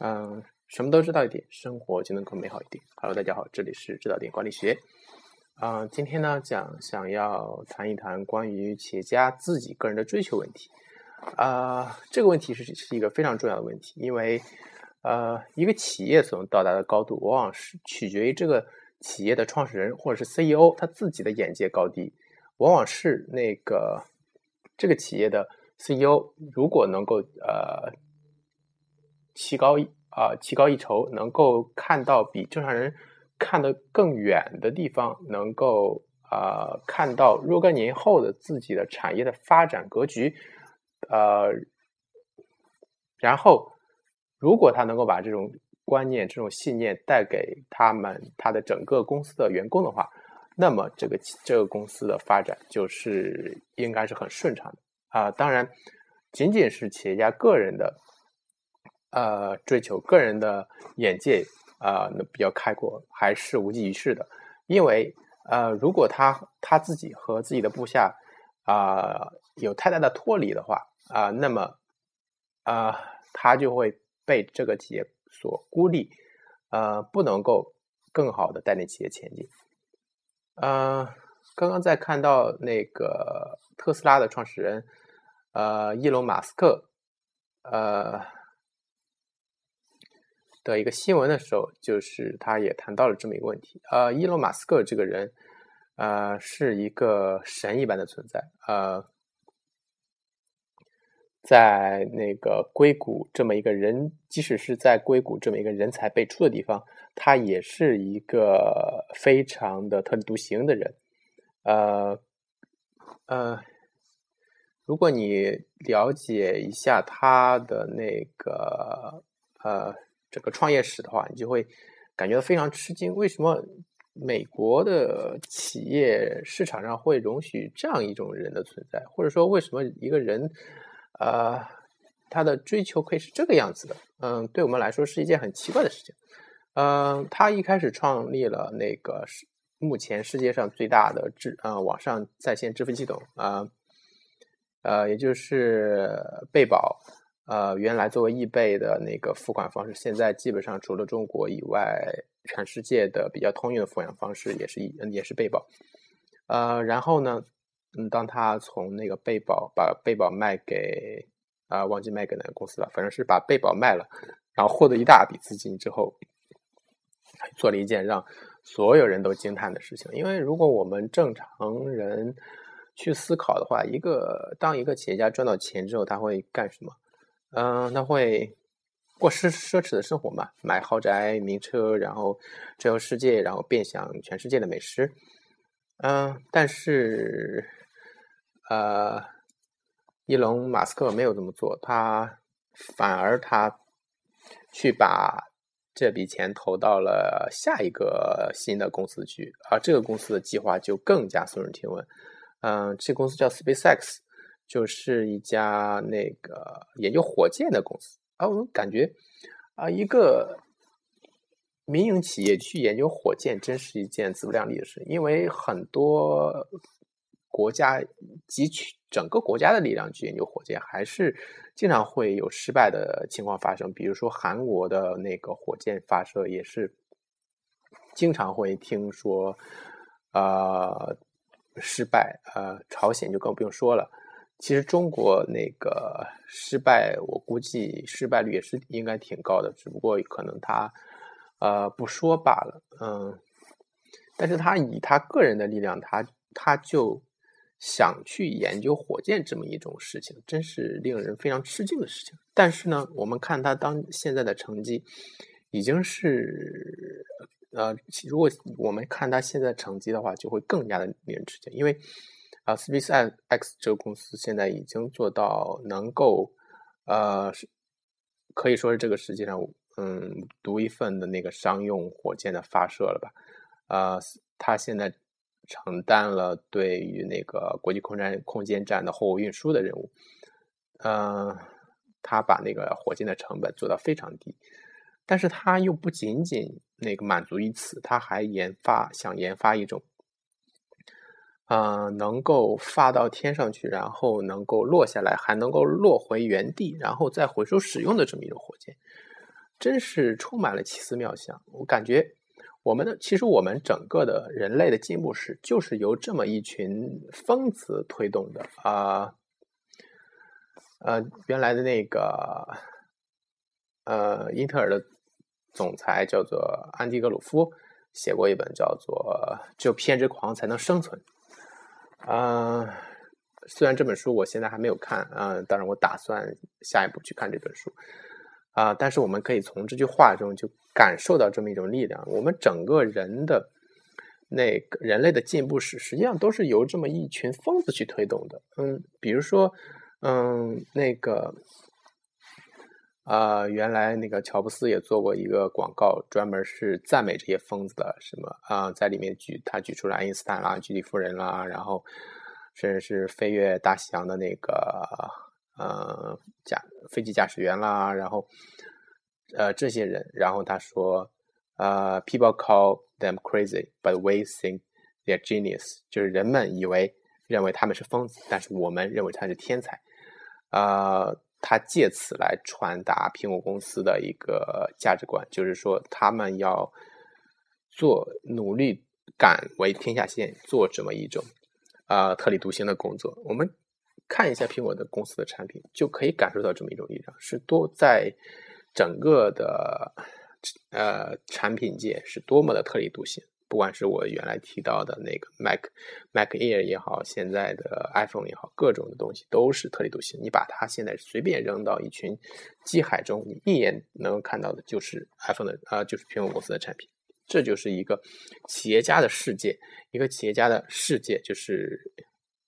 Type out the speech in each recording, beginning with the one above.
嗯，什么都知道一点，生活就能更美好一点。Hello，大家好，这里是知道点管理学。啊，今天呢讲想要谈一谈关于企业家自己个人的追求问题。啊，这个问题是是一个非常重要的问题，因为呃，一个企业所能到达的高度，往往是取决于这个企业的创始人或者是 CEO 他自己的眼界高低，往往是那个这个企业的 CEO 如果能够呃。棋高一啊，棋高一筹，能够看到比正常人看得更远的地方，能够啊看到若干年后的自己的产业的发展格局，呃，然后如果他能够把这种观念、这种信念带给他们他的整个公司的员工的话，那么这个这个公司的发展就是应该是很顺畅的啊。当然，仅仅是企业家个人的。呃，追求个人的眼界啊，那比较开阔，还是无济于事的。因为呃，如果他他自己和自己的部下啊有太大的脱离的话啊，那么啊，他就会被这个企业所孤立，呃，不能够更好的带领企业前进。呃，刚刚在看到那个特斯拉的创始人呃，伊隆马斯克呃。的一个新闻的时候，就是他也谈到了这么一个问题。呃，伊隆马斯克这个人，呃，是一个神一般的存在。呃，在那个硅谷这么一个人，即使是在硅谷这么一个人才辈出的地方，他也是一个非常的特立独行的人。呃，呃，如果你了解一下他的那个，呃。整个创业史的话，你就会感觉到非常吃惊。为什么美国的企业市场上会容许这样一种人的存在？或者说，为什么一个人，呃，他的追求可以是这个样子的？嗯，对我们来说是一件很奇怪的事情。嗯，他一开始创立了那个是目前世界上最大的支呃网上在线支付系统啊，呃，也就是贝宝。呃，原来作为易贝的那个付款方式，现在基本上除了中国以外，全世界的比较通用的付款方式也是也是贝宝。呃，然后呢，嗯，当他从那个贝宝把贝宝卖给啊，忘记卖给哪个公司了，反正是把贝宝卖了，然后获得一大笔资金之后，做了一件让所有人都惊叹的事情。因为如果我们正常人去思考的话，一个当一个企业家赚到钱之后，他会干什么？嗯，他会过奢奢侈的生活嘛？买豪宅、名车，然后周游世界，然后遍享全世界的美食。嗯，但是，呃，伊隆马斯克没有这么做，他反而他去把这笔钱投到了下一个新的公司去，而这个公司的计划就更加耸人听闻。嗯，这公司叫 SpaceX。就是一家那个研究火箭的公司啊，我感觉啊，一个民营企业去研究火箭，真是一件自不量力的事。因为很多国家汲取整个国家的力量去研究火箭，还是经常会有失败的情况发生。比如说韩国的那个火箭发射，也是经常会听说呃失败，呃，朝鲜就更不用说了。其实中国那个失败，我估计失败率也是应该挺高的，只不过可能他呃不说罢了，嗯，但是他以他个人的力量，他他就想去研究火箭这么一种事情，真是令人非常吃惊的事情。但是呢，我们看他当现在的成绩，已经是呃，如果我们看他现在成绩的话，就会更加的令人吃惊，因为。啊，SpaceX 这个公司现在已经做到能够，呃，可以说是这个世界上，嗯，独一份的那个商用火箭的发射了吧？啊，它现在承担了对于那个国际空间空间站的货物运输的任务，嗯，它把那个火箭的成本做到非常低，但是它又不仅仅那个满足于此，它还研发想研发一种。呃，能够发到天上去，然后能够落下来，还能够落回原地，然后再回收使用的这么一种火箭。真是充满了奇思妙想。我感觉我们的其实我们整个的人类的进步史就是由这么一群疯子推动的啊。呃，原来的那个呃，英特尔的总裁叫做安迪格鲁夫，写过一本叫做《只有偏执狂才能生存》。啊，虽然这本书我现在还没有看啊，当然我打算下一步去看这本书啊，但是我们可以从这句话中就感受到这么一种力量。我们整个人的那个人类的进步史，实际上都是由这么一群疯子去推动的。嗯，比如说。嗯，那个，啊，原来那个乔布斯也做过一个广告，专门是赞美这些疯子的，什么啊，在里面举他举出了爱因斯坦啦、居里夫人啦，然后甚至是飞越大西洋的那个呃驾飞机驾驶员啦，然后呃这些人，然后他说，呃，people call them crazy，but we think they're genius，就是人们以为认为他们是疯子，但是我们认为他是天才。呃，他借此来传达苹果公司的一个价值观，就是说他们要做努力敢为天下先，做这么一种啊特立独行的工作。我们看一下苹果的公司的产品，就可以感受到这么一种力量，是多在整个的呃产品界是多么的特立独行。不管是我原来提到的那个 Mac Mac Air 也好，现在的 iPhone 也好，各种的东西都是特立独行。你把它现在随便扔到一群机海中，你一眼能看到的就是 iPhone 的啊，就是苹果公司的产品。这就是一个企业家的世界，一个企业家的世界就是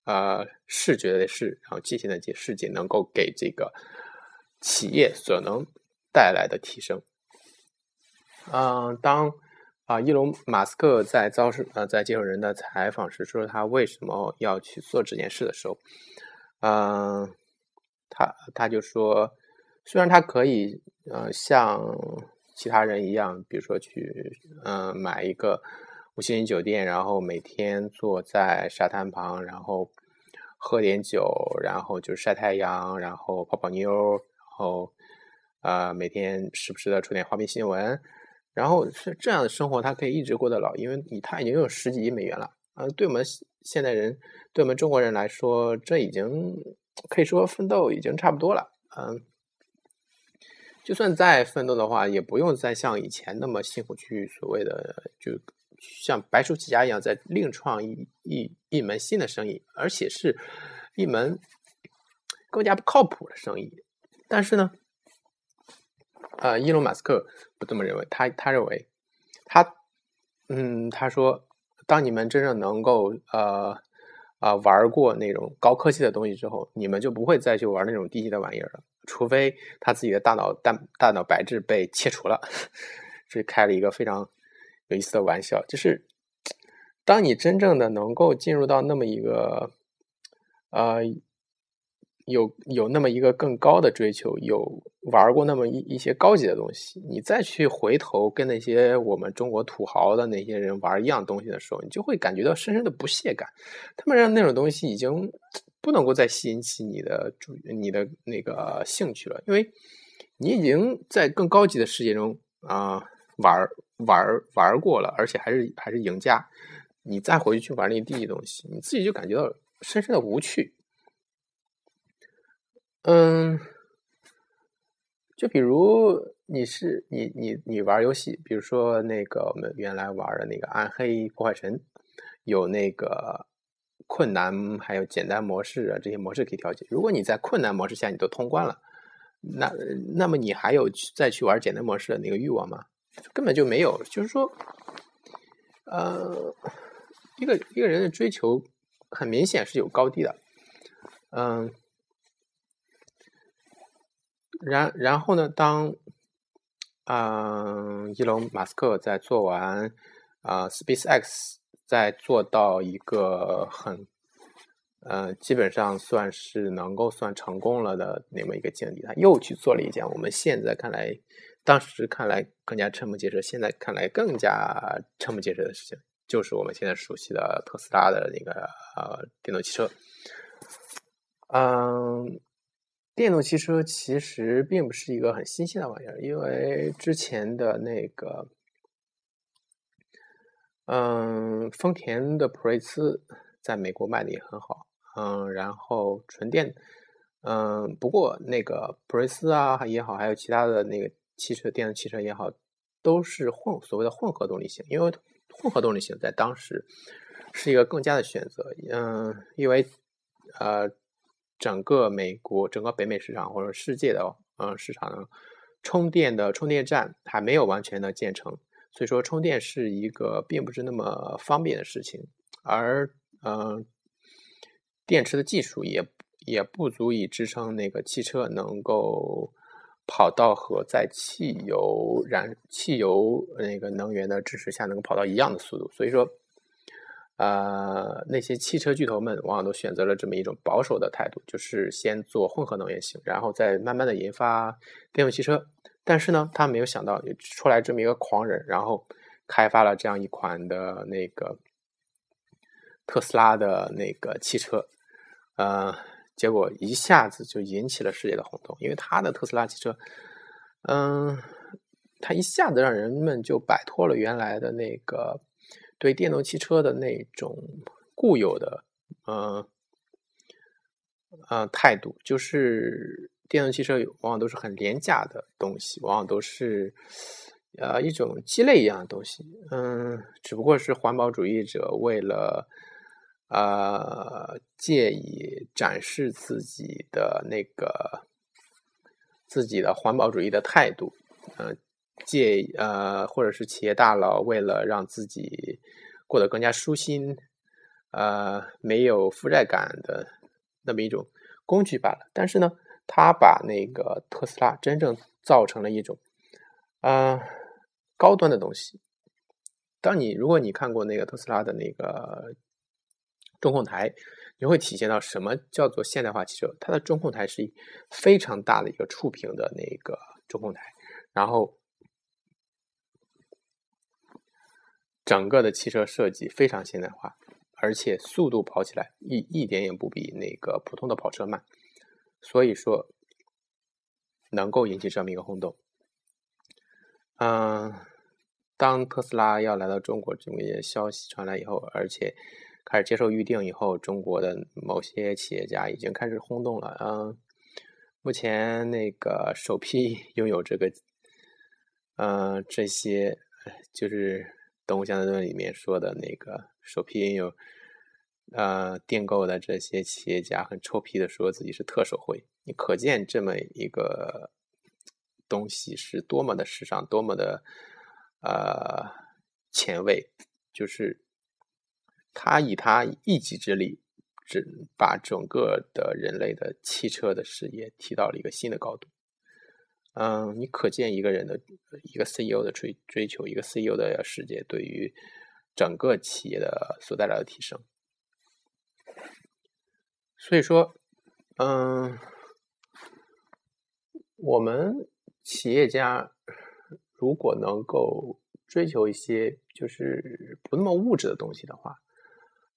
啊视觉的视，然后界限的界，世界能够给这个企业所能带来的提升。嗯，当。啊，伊隆马斯克在遭受呃在接受人的采访时说他为什么要去做这件事的时候，嗯，他他就说，虽然他可以呃像其他人一样，比如说去嗯买一个五星级酒店，然后每天坐在沙滩旁，然后喝点酒，然后就晒太阳，然后泡泡妞，然后呃每天时不时的出点花边新闻。然后是这样的生活，他可以一直过得老，因为你他已经有十几亿美元了。嗯，对我们现代人，对我们中国人来说，这已经可以说奋斗已经差不多了。嗯，就算再奋斗的话，也不用再像以前那么辛苦去所谓的，就像白手起家一样，在另创一一一门新的生意，而且是一门更加不靠谱的生意。但是呢？呃，伊隆马斯克不这么认为，他他认为，他，嗯，他说，当你们真正能够呃啊玩过那种高科技的东西之后，你们就不会再去玩那种低级的玩意儿了，除非他自己的大脑大大脑白质被切除了。这开了一个非常有意思的玩笑，就是当你真正的能够进入到那么一个呃。有有那么一个更高的追求，有玩过那么一一些高级的东西，你再去回头跟那些我们中国土豪的那些人玩一样东西的时候，你就会感觉到深深的不屑感。他们让那种东西已经不能够再吸引起你的注你的那个兴趣了，因为你已经在更高级的世界中啊玩玩玩过了，而且还是还是赢家。你再回去去玩那低级东西，你自己就感觉到深深的无趣。嗯，就比如你是你你你玩游戏，比如说那个我们原来玩的那个《暗黑破坏神》，有那个困难还有简单模式啊，这些模式可以调节。如果你在困难模式下你都通关了，那那么你还有再去玩简单模式的那个欲望吗？根本就没有。就是说，呃，一个一个人的追求很明显是有高低的，嗯。然然后呢？当嗯，伊隆马斯克在做完啊，SpaceX 在做到一个很呃，基本上算是能够算成功了的那么一个境地，他又去做了一件我们现在看来，当时看来更加瞠目结舌，现在看来更加瞠目结舌的事情，就是我们现在熟悉的特斯拉的那个呃电动汽车，嗯。电动汽车其实并不是一个很新鲜的玩意儿，因为之前的那个，嗯，丰田的普锐斯在美国卖的也很好，嗯，然后纯电，嗯，不过那个普锐斯啊也好，还有其他的那个汽车电动汽车也好，都是混所谓的混合动力型，因为混合动力型在当时是一个更佳的选择，嗯，因为呃。整个美国、整个北美市场或者世界的嗯市场，充电的充电站还没有完全的建成，所以说充电是一个并不是那么方便的事情，而嗯，电池的技术也也不足以支撑那个汽车能够跑到和在汽油燃汽油那个能源的支持下能够跑到一样的速度，所以说。呃，那些汽车巨头们往往都选择了这么一种保守的态度，就是先做混合能源型，然后再慢慢的研发电动汽车。但是呢，他没有想到出来这么一个狂人，然后开发了这样一款的那个特斯拉的那个汽车，呃，结果一下子就引起了世界的轰动，因为他的特斯拉汽车，嗯，他一下子让人们就摆脱了原来的那个。对电动汽车的那种固有的，呃，呃态度，就是电动汽车往往都是很廉价的东西，往往都是呃一种鸡肋一样的东西，嗯，只不过是环保主义者为了呃借以展示自己的那个自己的环保主义的态度，嗯。借呃，或者是企业大佬为了让自己过得更加舒心，呃，没有负债感的那么一种工具罢了。但是呢，他把那个特斯拉真正造成了一种啊高端的东西。当你如果你看过那个特斯拉的那个中控台，你会体现到什么叫做现代化汽车？它的中控台是非常大的一个触屏的那个中控台，然后。整个的汽车设计非常现代化，而且速度跑起来一一点也不比那个普通的跑车慢，所以说能够引起这么一个轰动。嗯，当特斯拉要来到中国这么一些消息传来以后，而且开始接受预定以后，中国的某些企业家已经开始轰动了。嗯，目前那个首批 拥有这个，嗯，这些就是。《动物相对论》里面说的那个首批拥有呃订购的这些企业家很臭屁的说自己是特首会，你可见这么一个东西是多么的时尚，多么的呃前卫，就是他以他一己之力，只把整个的人类的汽车的事业提到了一个新的高度。嗯，你可见一个人的一个 CEO 的追追求，一个 CEO 的世界对于整个企业的所带来的提升。所以说，嗯，我们企业家如果能够追求一些就是不那么物质的东西的话，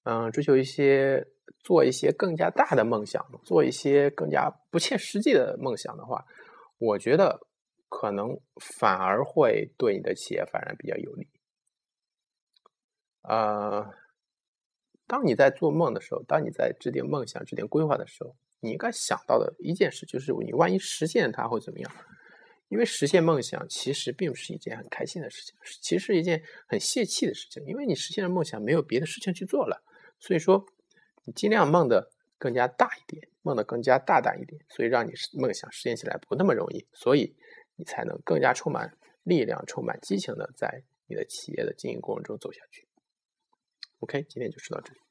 嗯，追求一些做一些更加大的梦想，做一些更加不切实际的梦想的话。我觉得可能反而会对你的企业发展比较有利。呃，当你在做梦的时候，当你在制定梦想、制定规划的时候，你应该想到的一件事就是：你万一实现它会怎么样？因为实现梦想其实并不是一件很开心的事情，其实是一件很泄气的事情。因为你实现了梦想，没有别的事情去做了，所以说你尽量梦的。更加大一点，梦的更加大胆一点，所以让你梦想实现起来不那么容易，所以你才能更加充满力量、充满激情的在你的企业的经营过程中走下去。OK，今天就说到这里。